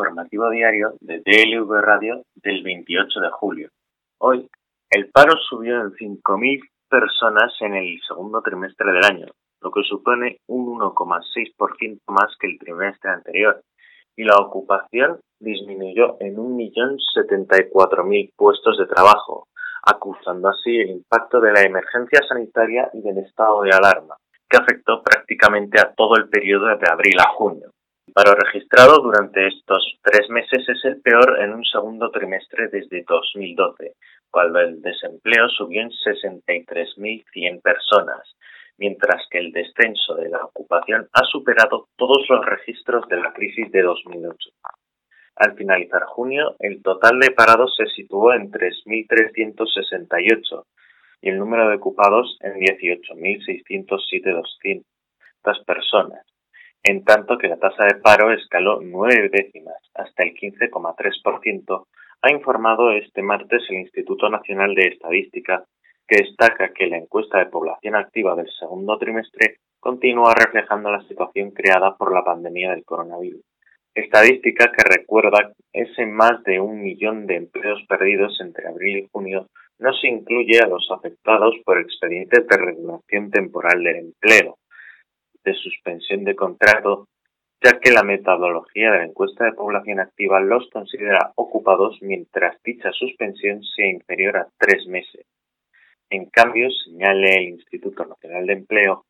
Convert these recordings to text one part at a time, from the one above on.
Informativo diario de DLV Radio del 28 de julio. Hoy, el paro subió en 5.000 personas en el segundo trimestre del año, lo que supone un 1,6% más que el trimestre anterior, y la ocupación disminuyó en 1.074.000 puestos de trabajo, acusando así el impacto de la emergencia sanitaria y del estado de alarma, que afectó prácticamente a todo el periodo de abril a junio. Paro registrado durante estos tres meses es el peor en un segundo trimestre desde 2012, cuando el desempleo subió en 63.100 personas, mientras que el descenso de la ocupación ha superado todos los registros de la crisis de 2008. Al finalizar junio, el total de parados se situó en 3.368 y el número de ocupados en 18.607 personas, en tanto que la tasa de paro escaló nueve décimas hasta el 15,3%, ha informado este martes el Instituto Nacional de Estadística, que destaca que la encuesta de población activa del segundo trimestre continúa reflejando la situación creada por la pandemia del coronavirus. Estadística que recuerda ese más de un millón de empleos perdidos entre abril y junio no se incluye a los afectados por expedientes de regulación temporal del empleo, de suspensión de contrato, ya que la metodología de la encuesta de población activa los considera ocupados mientras dicha suspensión sea inferior a tres meses. En cambio, señale el Instituto Nacional de Empleo,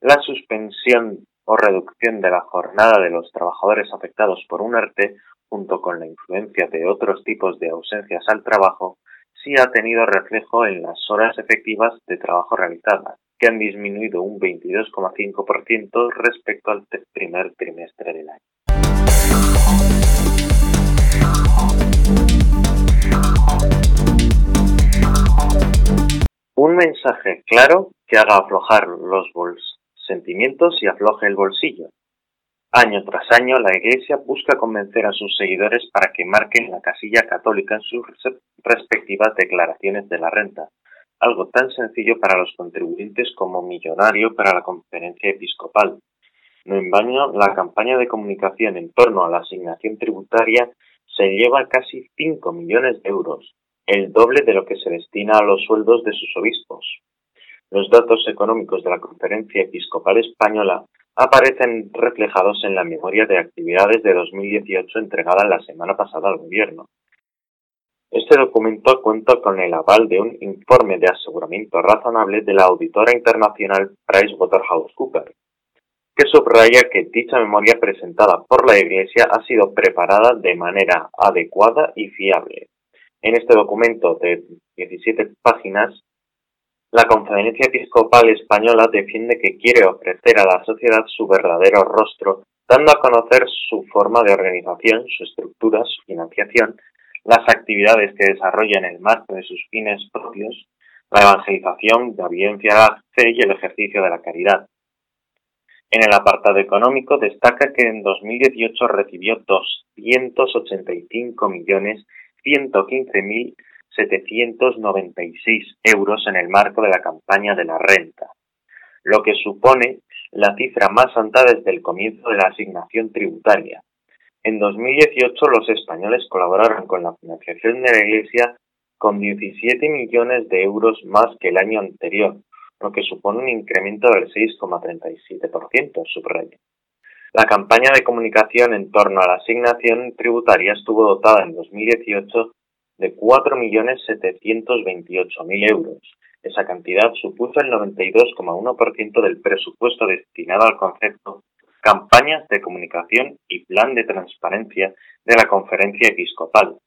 la suspensión o reducción de la jornada de los trabajadores afectados por un ERTE, junto con la influencia de otros tipos de ausencias al trabajo, sí ha tenido reflejo en las horas efectivas de trabajo realizadas, han disminuido un 22,5% respecto al primer trimestre del año. Un mensaje claro que haga aflojar los bolsos sentimientos y afloje el bolsillo. Año tras año, la Iglesia busca convencer a sus seguidores para que marquen la casilla católica en sus respectivas declaraciones de la renta, algo tan sencillo para los contribuyentes como millonario para la conferencia episcopal. No en baño, la campaña de comunicación en torno a la asignación tributaria se lleva casi 5 millones de euros, el doble de lo que se destina a los sueldos de sus obispos. Los datos económicos de la Conferencia Episcopal Española aparecen reflejados en la memoria de actividades de 2018 entregada la semana pasada al Gobierno. Este documento cuenta con el aval de un informe de aseguramiento razonable de la auditora internacional PricewaterhouseCoopers, que subraya que dicha memoria presentada por la Iglesia ha sido preparada de manera adecuada y fiable. En este documento de 17 páginas la Conferencia Episcopal Española defiende que quiere ofrecer a la sociedad su verdadero rostro, dando a conocer su forma de organización, su estructura, su financiación, las actividades que desarrolla en el marco de sus fines propios, la evangelización, la evidencia de la fe y el ejercicio de la caridad. En el apartado económico destaca que en 2018 recibió 285.115.000 796 euros en el marco de la campaña de la renta, lo que supone la cifra más alta desde el comienzo de la asignación tributaria. En 2018 los españoles colaboraron con la financiación de la Iglesia con 17 millones de euros más que el año anterior, lo que supone un incremento del 6,37%, subrayo. La campaña de comunicación en torno a la asignación tributaria estuvo dotada en 2018 de 4.728.000 euros. Esa cantidad supuso el 92,1% del presupuesto destinado al concepto Campañas de Comunicación y Plan de Transparencia de la Conferencia Episcopal.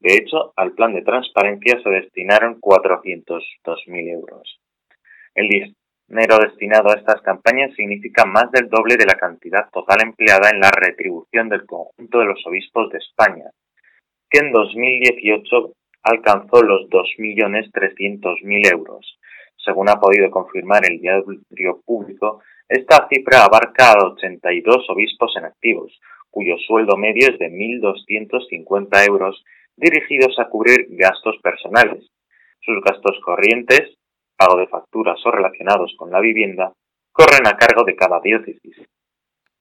De hecho, al plan de transparencia se destinaron 402.000 euros. El dinero destinado a estas campañas significa más del doble de la cantidad total empleada en la retribución del conjunto de los obispos de España, que en 2018 alcanzó los 2.300.000 euros. Según ha podido confirmar el diario público, esta cifra abarca a 82 obispos en activos, cuyo sueldo medio es de 1.250 euros dirigidos a cubrir gastos personales. Sus gastos corrientes, pago de facturas o relacionados con la vivienda, corren a cargo de cada diócesis.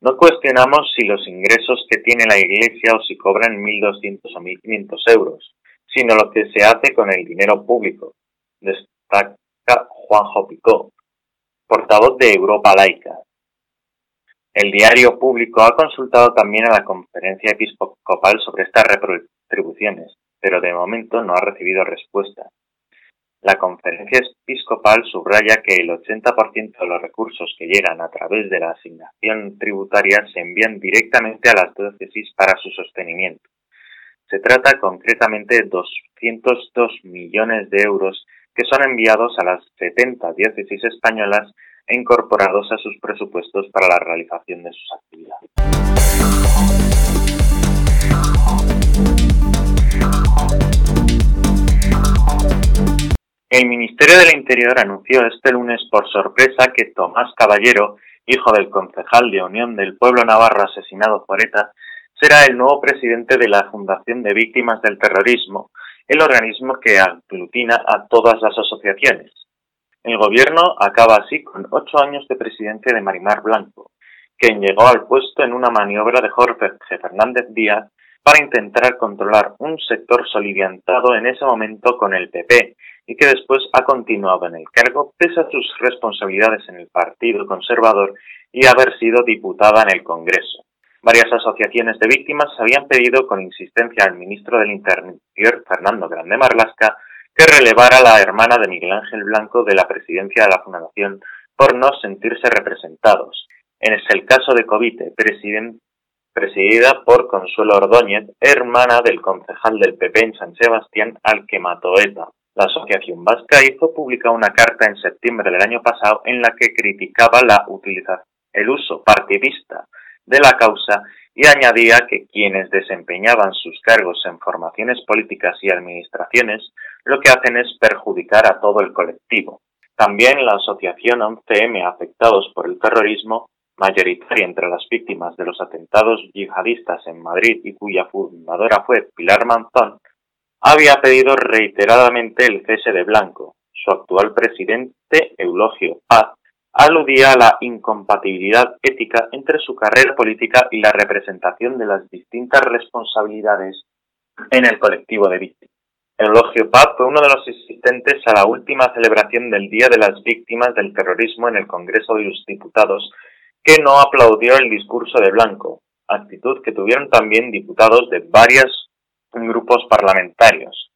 No cuestionamos si los ingresos que tiene la Iglesia o si cobran 1.200 o 1.500 euros, sino lo que se hace con el dinero público, destaca Juanjo Picó, portavoz de Europa Laica. El diario público ha consultado también a la conferencia episcopal sobre estas retribuciones, pero de momento no ha recibido respuesta. La conferencia episcopal subraya que el 80% de los recursos que llegan a través de la asignación tributaria se envían directamente a las diócesis para su sostenimiento. Se trata concretamente de 202 millones de euros que son enviados a las 70 diócesis españolas e incorporados a sus presupuestos para la realización de sus actividades. El Ministerio del Interior anunció este lunes por sorpresa que Tomás Caballero, hijo del concejal de Unión del Pueblo Navarro asesinado por ETA, será el nuevo presidente de la Fundación de Víctimas del Terrorismo, el organismo que aglutina a todas las asociaciones. El gobierno acaba así con ocho años de presidente de Marimar Blanco, quien llegó al puesto en una maniobra de Jorge Fernández Díaz para intentar controlar un sector soliviantado en ese momento con el PP y que después ha continuado en el cargo pese a sus responsabilidades en el Partido Conservador y haber sido diputada en el Congreso. Varias asociaciones de víctimas habían pedido con insistencia al ministro del Interior, Fernando Grande Marlasca, que relevara a la hermana de Miguel Ángel Blanco de la presidencia de la Fundación por no sentirse representados. En el caso de Covite, presidida por Consuelo Ordóñez, hermana del concejal del PP en San Sebastián, al que ETA. La Asociación Vasca hizo pública una carta en septiembre del año pasado en la que criticaba la utilización, el uso partidista de la causa y añadía que quienes desempeñaban sus cargos en formaciones políticas y administraciones lo que hacen es perjudicar a todo el colectivo. También la asociación 11M Afectados por el Terrorismo, mayoritaria entre las víctimas de los atentados yihadistas en Madrid y cuya fundadora fue Pilar Manzón, había pedido reiteradamente el cese de Blanco. Su actual presidente, Eulogio Paz, aludía a la incompatibilidad ética entre su carrera política y la representación de las distintas responsabilidades en el colectivo de víctimas. Eulogio Paz fue uno de los asistentes a la última celebración del Día de las Víctimas del Terrorismo en el Congreso de los Diputados, que no aplaudió el discurso de Blanco, actitud que tuvieron también diputados de varios grupos parlamentarios.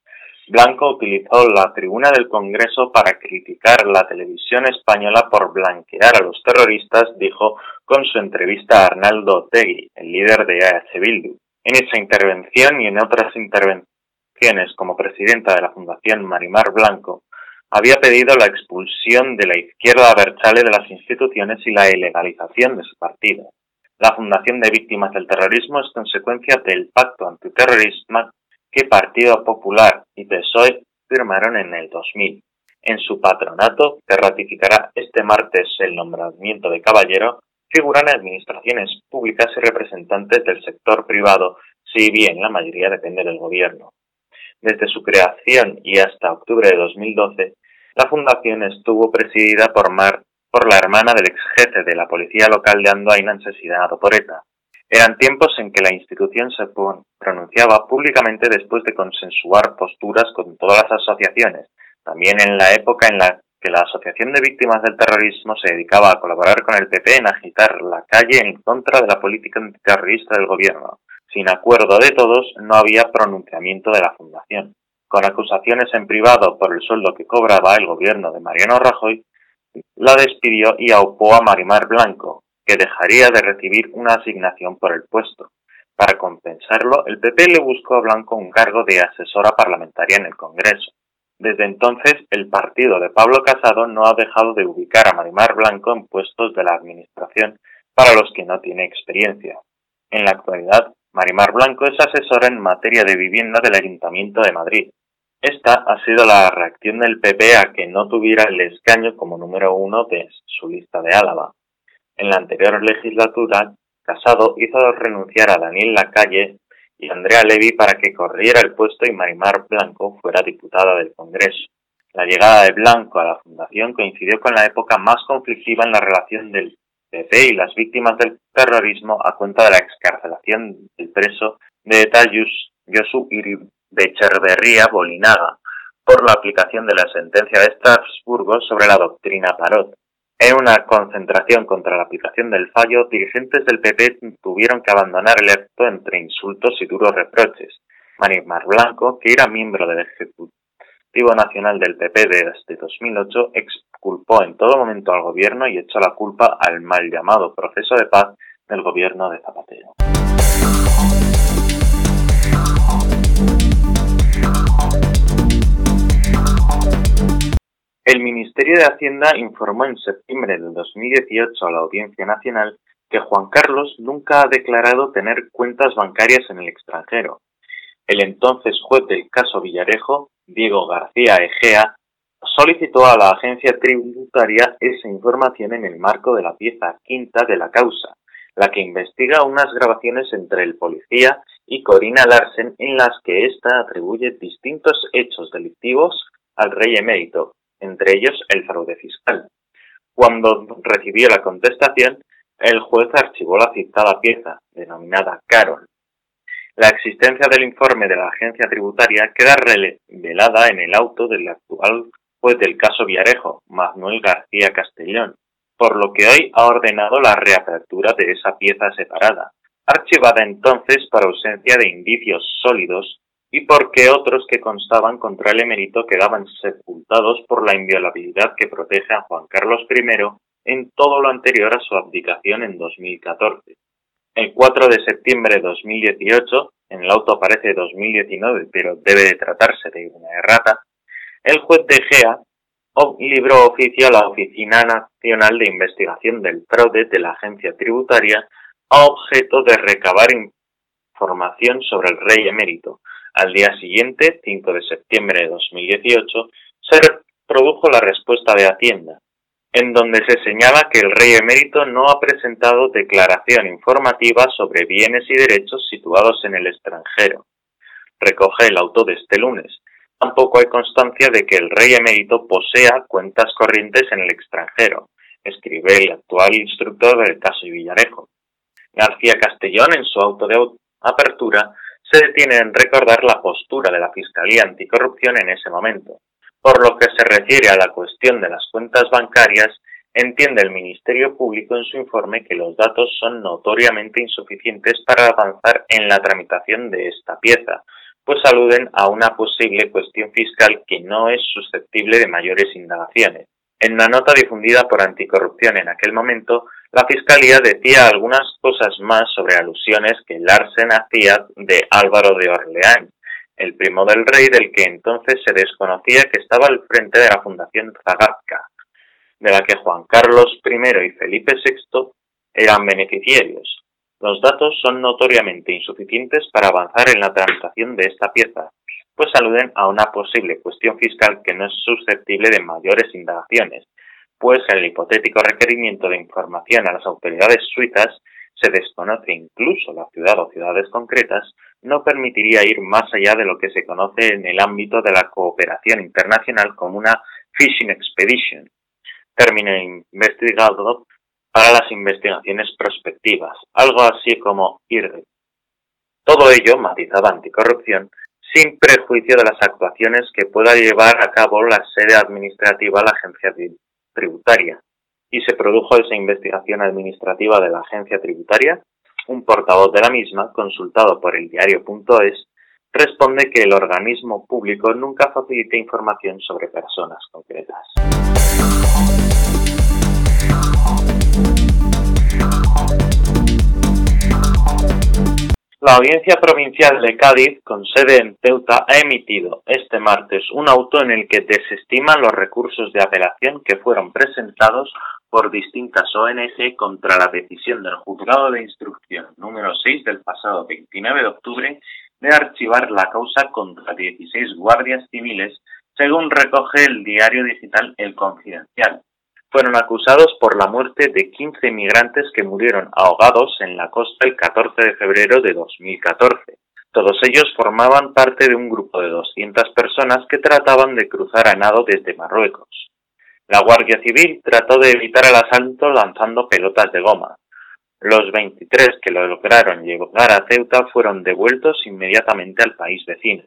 Blanco utilizó la tribuna del Congreso para criticar la televisión española por blanquear a los terroristas, dijo con su entrevista a Arnaldo Tegui, el líder de AH Bildu. En esa intervención y en otras intervenciones como presidenta de la Fundación Marimar Blanco, había pedido la expulsión de la izquierda Berchale de las instituciones y la ilegalización de su partido. La Fundación de Víctimas del Terrorismo es consecuencia del Pacto Antiterrorismo que Partido Popular y PSOE firmaron en el 2000. En su patronato, que ratificará este martes el nombramiento de caballero, figuran administraciones públicas y representantes del sector privado, si bien la mayoría depende del gobierno. Desde su creación y hasta octubre de 2012, la fundación estuvo presidida por, Mar, por la hermana del ex jefe de la policía local de Andoain asesinado por ETA, eran tiempos en que la institución se pronunciaba públicamente después de consensuar posturas con todas las asociaciones, también en la época en la que la Asociación de Víctimas del Terrorismo se dedicaba a colaborar con el PP en agitar la calle en contra de la política antiterrorista del gobierno. Sin acuerdo de todos, no había pronunciamiento de la Fundación. Con acusaciones en privado por el sueldo que cobraba el gobierno de Mariano Rajoy, la despidió y aupó a Marimar Blanco, que dejaría de recibir una asignación por el puesto. Para compensarlo, el PP le buscó a Blanco un cargo de asesora parlamentaria en el Congreso. Desde entonces, el partido de Pablo Casado no ha dejado de ubicar a Marimar Blanco en puestos de la Administración para los que no tiene experiencia. En la actualidad, Marimar Blanco es asesora en materia de vivienda del Ayuntamiento de Madrid. Esta ha sido la reacción del PP a que no tuviera el escaño como número uno de su lista de Álava. En la anterior legislatura, Casado hizo renunciar a Daniel Lacalle y Andrea Levy para que corriera el puesto y Marimar Blanco fuera diputada del Congreso. La llegada de Blanco a la Fundación coincidió con la época más conflictiva en la relación del PP y las víctimas del terrorismo a cuenta de la excarcelación del preso de ETA Josu Iribecherberría Bolinaga por la aplicación de la sentencia de Estrasburgo sobre la doctrina Parot. En una concentración contra la aplicación del fallo, dirigentes del PP tuvieron que abandonar el acto entre insultos y duros reproches. Manimar Blanco, que era miembro del Ejecutivo Nacional del PP desde 2008, exculpó en todo momento al gobierno y echó la culpa al mal llamado proceso de paz del gobierno de Zapatero. El Ministerio de Hacienda informó en septiembre de 2018 a la Audiencia Nacional que Juan Carlos nunca ha declarado tener cuentas bancarias en el extranjero. El entonces juez del caso Villarejo, Diego García Egea, solicitó a la agencia tributaria esa información en el marco de la pieza quinta de la causa, la que investiga unas grabaciones entre el policía y Corina Larsen en las que ésta atribuye distintos hechos delictivos al rey emérito, entre ellos el fraude fiscal. Cuando recibió la contestación, el juez archivó la citada pieza, denominada Carol. La existencia del informe de la agencia tributaria queda revelada en el auto del actual juez del caso Viarejo, Manuel García Castellón, por lo que hoy ha ordenado la reapertura de esa pieza separada, archivada entonces por ausencia de indicios sólidos y porque otros que constaban contra el emérito quedaban sepultados por la inviolabilidad que protege a Juan Carlos I en todo lo anterior a su abdicación en 2014. El 4 de septiembre de 2018, en el auto aparece 2019, pero debe de tratarse de una errata, el juez de Gea libró oficio a la Oficina Nacional de Investigación del Fraude de la Agencia Tributaria a objeto de recabar información sobre el rey emérito, al día siguiente, 5 de septiembre de 2018, se produjo la respuesta de Hacienda, en donde se señala que el rey emérito no ha presentado declaración informativa sobre bienes y derechos situados en el extranjero. Recoge el auto de este lunes. Tampoco hay constancia de que el rey emérito posea cuentas corrientes en el extranjero, escribe el actual instructor del caso Villarejo. García Castellón, en su auto de apertura, se detiene en recordar la postura de la Fiscalía Anticorrupción en ese momento. Por lo que se refiere a la cuestión de las cuentas bancarias, entiende el Ministerio Público en su informe que los datos son notoriamente insuficientes para avanzar en la tramitación de esta pieza, pues aluden a una posible cuestión fiscal que no es susceptible de mayores indagaciones. En una nota difundida por Anticorrupción en aquel momento, la Fiscalía decía algunas cosas más sobre alusiones que Larsen hacía de Álvaro de Orleán, el primo del rey del que entonces se desconocía que estaba al frente de la Fundación Zagadka, de la que Juan Carlos I y Felipe VI eran beneficiarios. Los datos son notoriamente insuficientes para avanzar en la tramitación de esta pieza, pues aluden a una posible cuestión fiscal que no es susceptible de mayores indagaciones, pues el hipotético requerimiento de información a las autoridades suizas se desconoce incluso la ciudad o ciudades concretas, no permitiría ir más allá de lo que se conoce en el ámbito de la cooperación internacional como una fishing expedition, término investigado para las investigaciones prospectivas, algo así como IRDE. Todo ello, matizada anticorrupción, sin prejuicio de las actuaciones que pueda llevar a cabo la sede administrativa la agencia tributaria y se produjo esa investigación administrativa de la agencia tributaria, un portavoz de la misma, consultado por el diario.es, responde que el organismo público nunca facilita información sobre personas concretas. La Audiencia Provincial de Cádiz, con sede en Ceuta, ha emitido este martes un auto en el que desestima los recursos de apelación que fueron presentados por distintas ONG contra la decisión del Juzgado de Instrucción número 6 del pasado 29 de octubre de archivar la causa contra 16 guardias civiles, según recoge el diario digital El Confidencial, fueron acusados por la muerte de 15 migrantes que murieron ahogados en la costa el 14 de febrero de 2014. Todos ellos formaban parte de un grupo de 200 personas que trataban de cruzar a nado desde Marruecos. La Guardia Civil trató de evitar el asalto lanzando pelotas de goma. Los 23 que lo lograron llegar a Ceuta fueron devueltos inmediatamente al país vecino.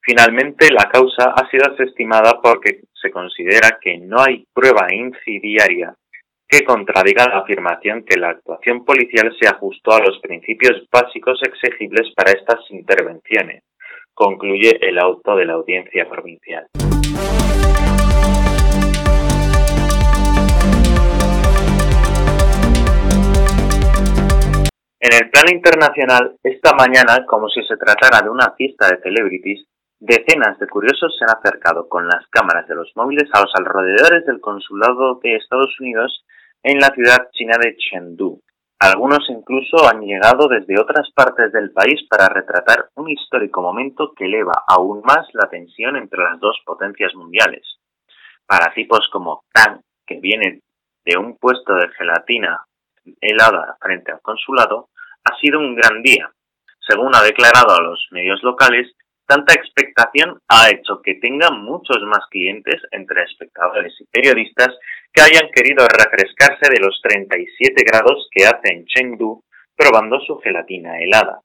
Finalmente, la causa ha sido desestimada porque se considera que no hay prueba incidiaria que contradiga la afirmación que la actuación policial se ajustó a los principios básicos exigibles para estas intervenciones, concluye el auto de la audiencia provincial. En el plano internacional, esta mañana, como si se tratara de una fiesta de celebrities, decenas de curiosos se han acercado con las cámaras de los móviles a los alrededores del consulado de Estados Unidos en la ciudad china de Chengdu. Algunos incluso han llegado desde otras partes del país para retratar un histórico momento que eleva aún más la tensión entre las dos potencias mundiales. Para tipos como Tang, que viene de un puesto de gelatina helada frente al consulado, ha sido un gran día. Según ha declarado a los medios locales, tanta expectación ha hecho que tenga muchos más clientes entre espectadores y periodistas que hayan querido refrescarse de los 37 grados que hace en Chengdu probando su gelatina helada.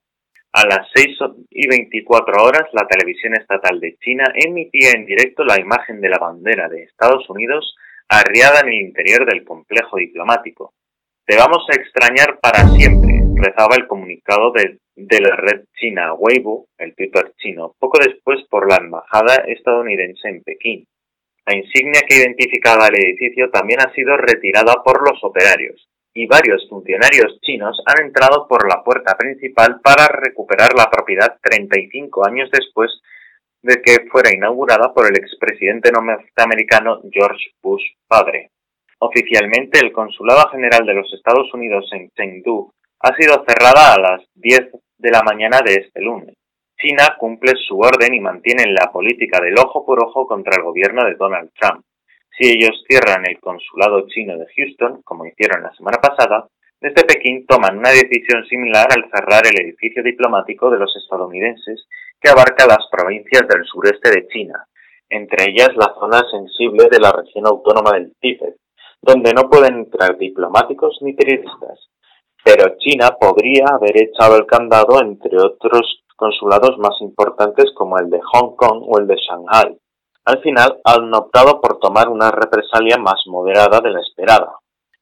A las 6 y 24 horas, la televisión estatal de China emitía en directo la imagen de la bandera de Estados Unidos arriada en el interior del complejo diplomático. Te vamos a extrañar para siempre, rezaba el comunicado de, la red china Weibo, el Twitter chino, poco después por la embajada estadounidense en Pekín. La insignia que identificaba el edificio también ha sido retirada por los operarios, y varios funcionarios chinos han entrado por la puerta principal para recuperar la propiedad 35 años después de que fuera inaugurada por el expresidente norteamericano George Bush padre. Oficialmente, el Consulado General de los Estados Unidos en Chengdu ha sido cerrada a las 10 de la mañana de este lunes. China cumple su orden y mantiene la política del ojo por ojo contra el gobierno de Donald Trump. Si ellos cierran el consulado chino de Houston, como hicieron la semana pasada, desde Pekín toman una decisión similar al cerrar el edificio diplomático de los estadounidenses que abarca las provincias del sureste de China, entre ellas la zona sensible de la región autónoma del Tíbet, donde no pueden entrar diplomáticos ni periodistas. Pero China podría haber echado el candado entre otros consulados más importantes como el de Hong Kong o el de Shanghai. Al final han optado por tomar una represalia más moderada de la esperada.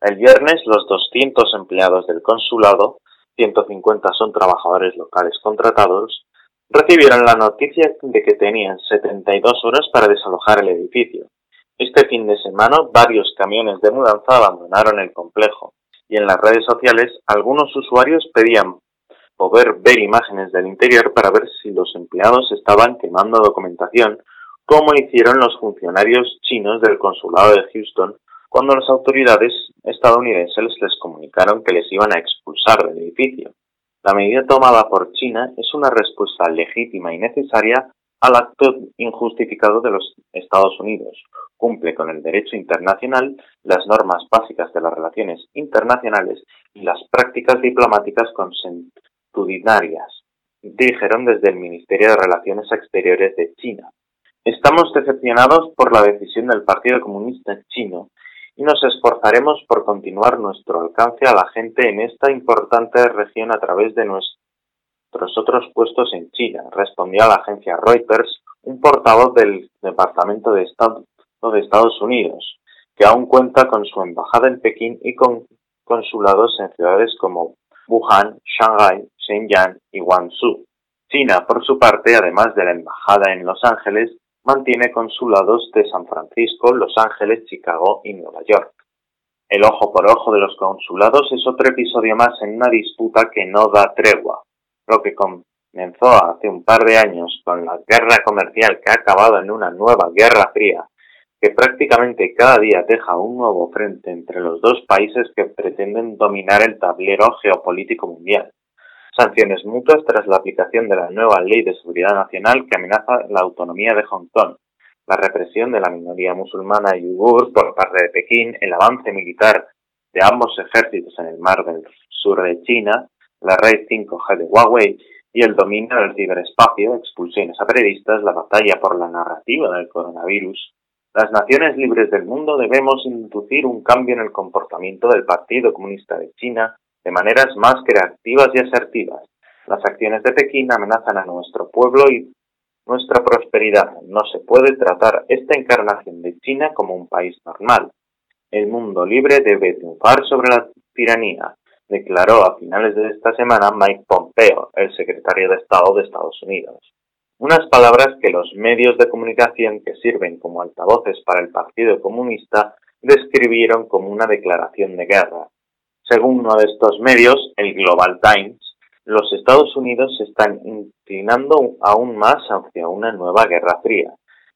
El viernes los 200 empleados del consulado, 150 son trabajadores locales contratados, recibieron la noticia de que tenían 72 horas para desalojar el edificio. Este fin de semana varios camiones de mudanza abandonaron el complejo y en las redes sociales algunos usuarios pedían poder ver imágenes del interior para ver si los empleados estaban quemando documentación, como hicieron los funcionarios chinos del consulado de Houston cuando las autoridades estadounidenses les comunicaron que les iban a expulsar del edificio. La medida tomada por China es una respuesta legítima y necesaria al acto injustificado de los Estados Unidos, cumple con el derecho internacional, las normas básicas de las relaciones internacionales y las prácticas diplomáticas consentudinarias, dijeron desde el Ministerio de Relaciones Exteriores de China. Estamos decepcionados por la decisión del Partido Comunista Chino y nos esforzaremos por continuar nuestro alcance a la gente en esta importante región a través de nuestros otros puestos en China, respondió a la agencia Reuters un portavoz del Departamento de Estado de Estados Unidos, que aún cuenta con su embajada en Pekín y con consulados en ciudades como Wuhan, Shanghai, Shenzhen y Guangzhou. China, por su parte, además de la embajada en Los Ángeles, mantiene consulados de San Francisco, Los Ángeles, Chicago y Nueva York. El ojo por ojo de los consulados es otro episodio más en una disputa que no da tregua, lo que comenzó hace un par de años con la guerra comercial que ha acabado en una nueva guerra fría que prácticamente cada día deja un nuevo frente entre los dos países que pretenden dominar el tablero geopolítico mundial. Sanciones mutuas tras la aplicación de la nueva Ley de Seguridad Nacional que amenaza la autonomía de Hong Kong, la represión de la minoría musulmana yugur por parte de Pekín, el avance militar de ambos ejércitos en el mar del sur de China, la red 5G de Huawei y el dominio del ciberespacio, expulsiones a periodistas, la batalla por la narrativa del coronavirus, Las naciones libres del mundo debemos inducir un cambio en el comportamiento del Partido Comunista de China de maneras más creativas y asertivas. Las acciones de Pekín amenazan a nuestro pueblo y nuestra prosperidad. No se puede tratar esta encarnación de China como un país normal. El mundo libre debe triunfar sobre la tiranía, declaró a finales de esta semana Mike Pompeo, el secretario de Estado de Estados Unidos. Unas palabras que los medios de comunicación que sirven como altavoces para el Partido Comunista describieron como una declaración de guerra. Según uno de estos medios, el Global Times, los Estados Unidos se están inclinando aún más hacia una nueva guerra fría.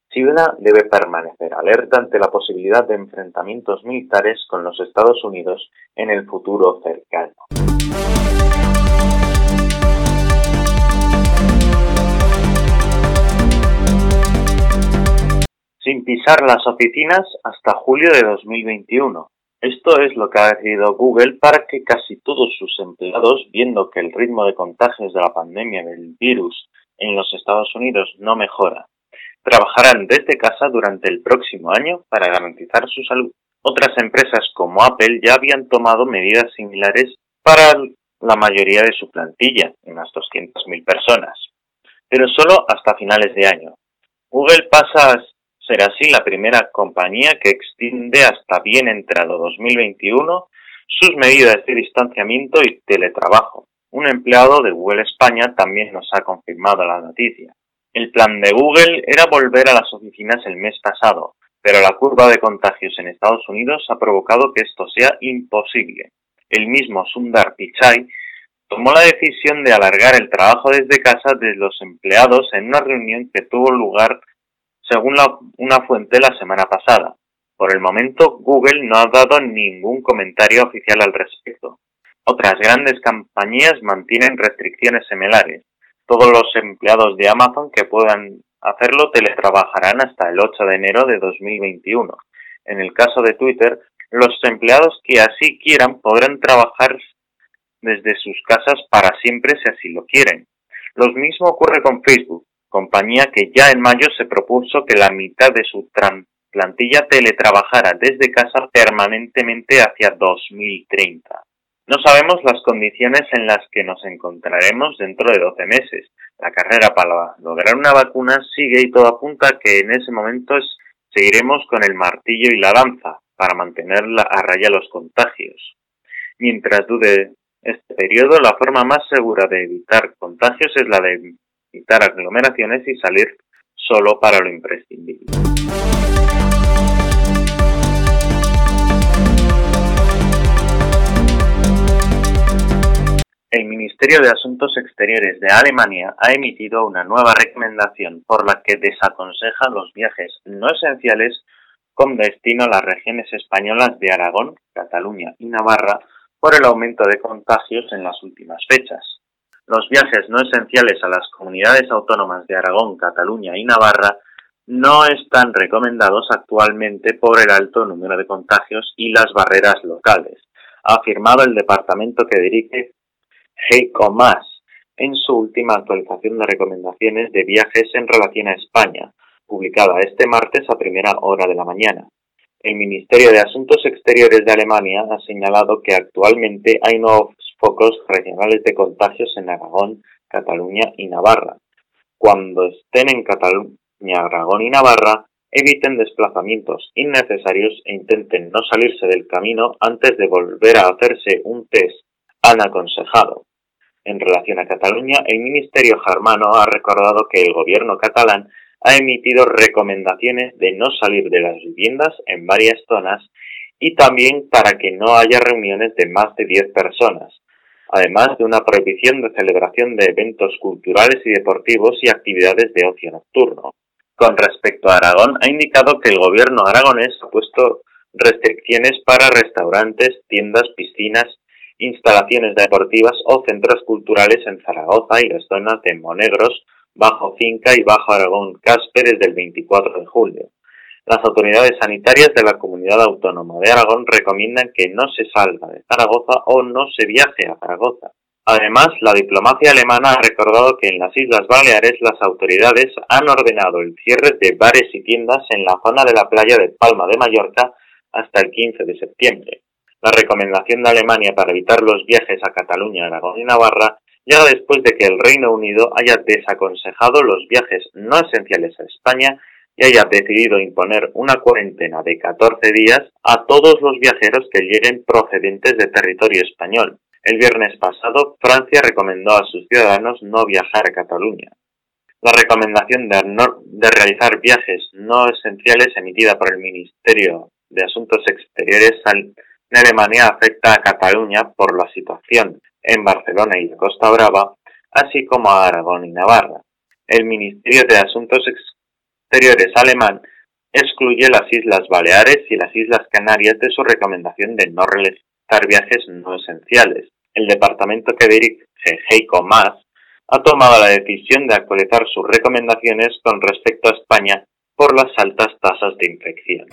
China debe permanecer alerta ante la posibilidad de enfrentamientos militares con los Estados Unidos en el futuro cercano. Sin pisar las oficinas hasta julio de 2021. Esto es lo que ha decidido Google para que casi todos sus empleados, viendo que el ritmo de contagios de la pandemia del virus en los Estados Unidos no mejora, trabajarán desde casa durante el próximo año para garantizar su salud. Otras empresas como Apple ya habían tomado medidas similares para la mayoría de su plantilla, unas 200.000 personas, pero solo hasta finales de año. Google pasa será así la primera compañía que extiende hasta bien entrado 2021 sus medidas de distanciamiento y teletrabajo. Un empleado de Google España también nos ha confirmado la noticia. El plan de Google era volver a las oficinas el mes pasado, pero la curva de contagios en Estados Unidos ha provocado que esto sea imposible. El mismo Sundar Pichai tomó la decisión de alargar el trabajo desde casa de los empleados en una reunión que tuvo lugar según una fuente la semana pasada. Por el momento, Google no ha dado ningún comentario oficial al respecto. Otras grandes compañías mantienen restricciones similares. Todos los empleados de Amazon que puedan hacerlo teletrabajarán hasta el 8 de enero de 2021. En el caso de Twitter, los empleados que así quieran podrán trabajar desde sus casas para siempre si así lo quieren. Lo mismo ocurre con Facebook compañía que ya en mayo se propuso que la mitad de su plantilla teletrabajara desde casa permanentemente hacia 2030. No sabemos las condiciones en las que nos encontraremos dentro de 12 meses. La carrera para lograr una vacuna sigue y todo apunta que en ese momento seguiremos con el martillo y la lanza para mantener a raya los contagios. Mientras dude este periodo, la forma más segura de evitar contagios es la de evitar aglomeraciones y salir solo para lo imprescindible. El Ministerio de Asuntos Exteriores de Alemania ha emitido una nueva recomendación por la que desaconseja los viajes no esenciales con destino a las regiones españolas de Aragón, Cataluña y Navarra por el aumento de contagios en las últimas fechas. Los viajes no esenciales a las comunidades autónomas de Aragón, Cataluña y Navarra no están recomendados actualmente por el alto número de contagios y las barreras locales, ha afirmado el departamento que dirige Heiko Maas en su última actualización de recomendaciones de viajes en relación a España, publicada este martes a primera hora de la mañana. El Ministerio de Asuntos Exteriores de Alemania ha señalado que actualmente hay nuevos focos regionales de contagios en Aragón, Cataluña y Navarra. Cuando estén en Cataluña, Aragón y Navarra, eviten desplazamientos innecesarios e intenten no salirse del camino antes de volver a hacerse un test, han aconsejado. En relación a Cataluña, el Ministerio germano ha recordado que el gobierno catalán ha emitido recomendaciones de no salir de las viviendas en varias zonas y también para que no haya reuniones de más de 10 personas, además de una prohibición de celebración de eventos culturales y deportivos y actividades de ocio nocturno. Con respecto a Aragón, ha indicado que el gobierno aragonés ha puesto restricciones para restaurantes, tiendas, piscinas, instalaciones deportivas o centros culturales en Zaragoza y las zonas de Monegros, Bajo Finca y Bajo Aragón Caspe desde el 24 de julio. Las autoridades sanitarias de la comunidad autónoma de Aragón recomiendan que no se salga de Zaragoza o no se viaje a Zaragoza. Además, la diplomacia alemana ha recordado que en las Islas Baleares las autoridades han ordenado el cierre de bares y tiendas en la zona de la playa de Palma de Mallorca hasta el 15 de septiembre. La recomendación de Alemania para evitar los viajes a Cataluña, Aragón y Navarra llega después de que el Reino Unido haya desaconsejado los viajes no esenciales a España y haya decidido imponer una cuarentena de 14 días a todos los viajeros que lleguen procedentes de territorio español. El viernes pasado, Francia recomendó a sus ciudadanos no viajar a Cataluña. La recomendación de, realizar viajes no esenciales emitida por el Ministerio de Asuntos Exteriores en Alemania afecta a Cataluña por la situación en Barcelona y la Costa Brava, así como a Aragón y Navarra. El Ministerio de Asuntos Exteriores Exteriores alemán excluye las Islas Baleares y las Islas Canarias de su recomendación de no realizar viajes no esenciales. El departamento que dirige Heiko Maas ha tomado la decisión de actualizar sus recomendaciones con respecto a España por las altas tasas de infección.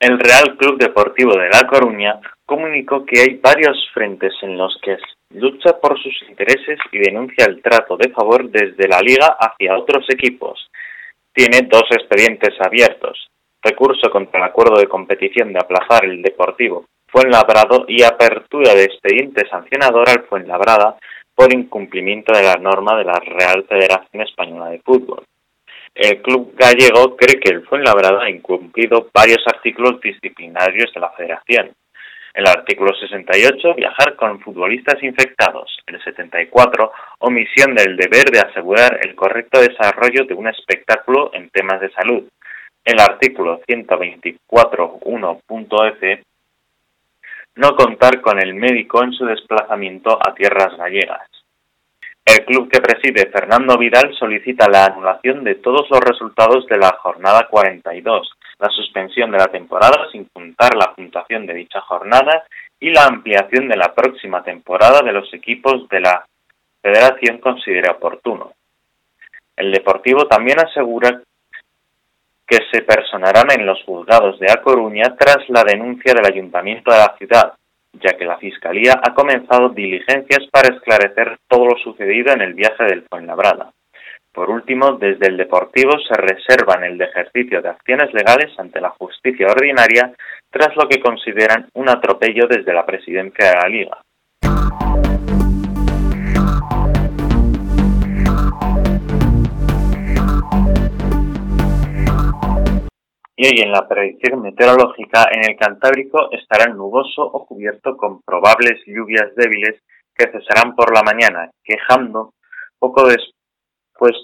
El Real Club Deportivo de La Coruña comunicó que hay varios frentes en los que lucha por sus intereses y denuncia el trato de favor desde la liga hacia otros equipos. Tiene dos expedientes abiertos, recurso contra el acuerdo de competición de aplazar el Deportivo Fuenlabrado y apertura de expediente sancionador al Fuenlabrada por incumplimiento de la norma de la Real Federación Española de Fútbol. El club gallego cree que el Fuenlabrada ha incumplido varios artículos disciplinarios de la Federación, el artículo 68, viajar con futbolistas infectados. El 74, omisión del deber de asegurar el correcto desarrollo de un espectáculo en temas de salud. El artículo 124.1.f, no contar con el médico en su desplazamiento a tierras gallegas. El club que preside Fernando Vidal solicita la anulación de todos los resultados de la jornada 42, la suspensión de la temporada sin juntar la puntuación de dicha jornada y la ampliación de la próxima temporada de los equipos de la Federación considera oportuno. El Deportivo también asegura que se personarán en los juzgados de A Coruña tras la denuncia del Ayuntamiento de la ciudad, ya que la Fiscalía ha comenzado diligencias para esclarecer todo lo sucedido en el viaje del Fuenlabrada. Por último, desde el Deportivo se reservan el ejercicio de acciones legales ante la justicia ordinaria tras lo que consideran un atropello desde la presidencia de la Liga. y hoy en la predicción meteorológica en el Cantábrico estará nuboso o cubierto con probables lluvias débiles que cesarán por la mañana, quejando poco después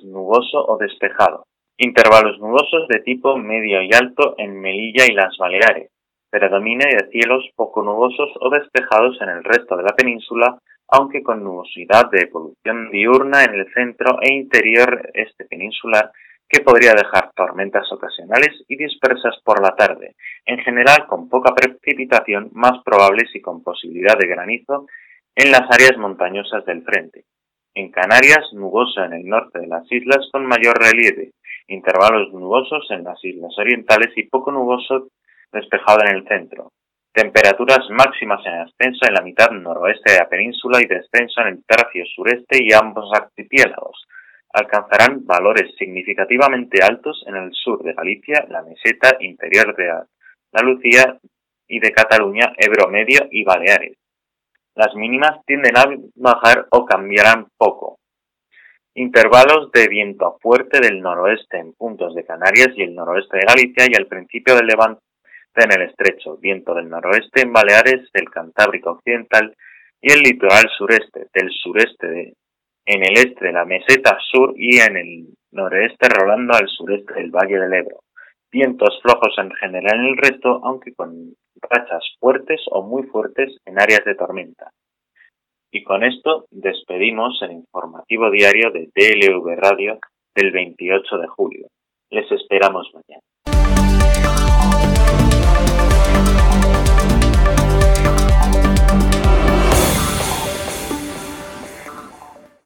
nuboso o despejado. Intervalos nubosos de tipo medio y alto en Melilla y las Baleares. Predomina de cielos poco nubosos o despejados en el resto de la península, aunque con nubosidad de evolución diurna en el centro e interior este peninsular que podría dejar tormentas ocasionales y dispersas por la tarde, en general con poca precipitación, más probables y con posibilidad de granizo en las áreas montañosas del frente. En Canarias, nuboso en el norte de las islas con mayor relieve, intervalos nubosos en las islas orientales y poco nuboso despejado en el centro. Temperaturas máximas en ascenso en la mitad noroeste de la península y descenso en el tercio sureste y ambos archipiélagos, alcanzarán valores significativamente altos en el sur de Galicia, la meseta interior de Andalucía y de Cataluña, Ebro Medio y Baleares. Las mínimas tienden a bajar o cambiarán poco. Intervalos de viento fuerte del noroeste en puntos de Canarias y el noroeste de Galicia y al principio del levante en el estrecho, viento del noroeste en Baleares, el Cantábrico Occidental y el litoral sureste, del sureste de en el este de la meseta sur y en el noreste rolando al sureste del Valle del Ebro. Vientos flojos en general en el resto, aunque con rachas fuertes o muy fuertes en áreas de tormenta. Y con esto despedimos el informativo diario de DLV Radio del 28 de julio. Les esperamos mañana.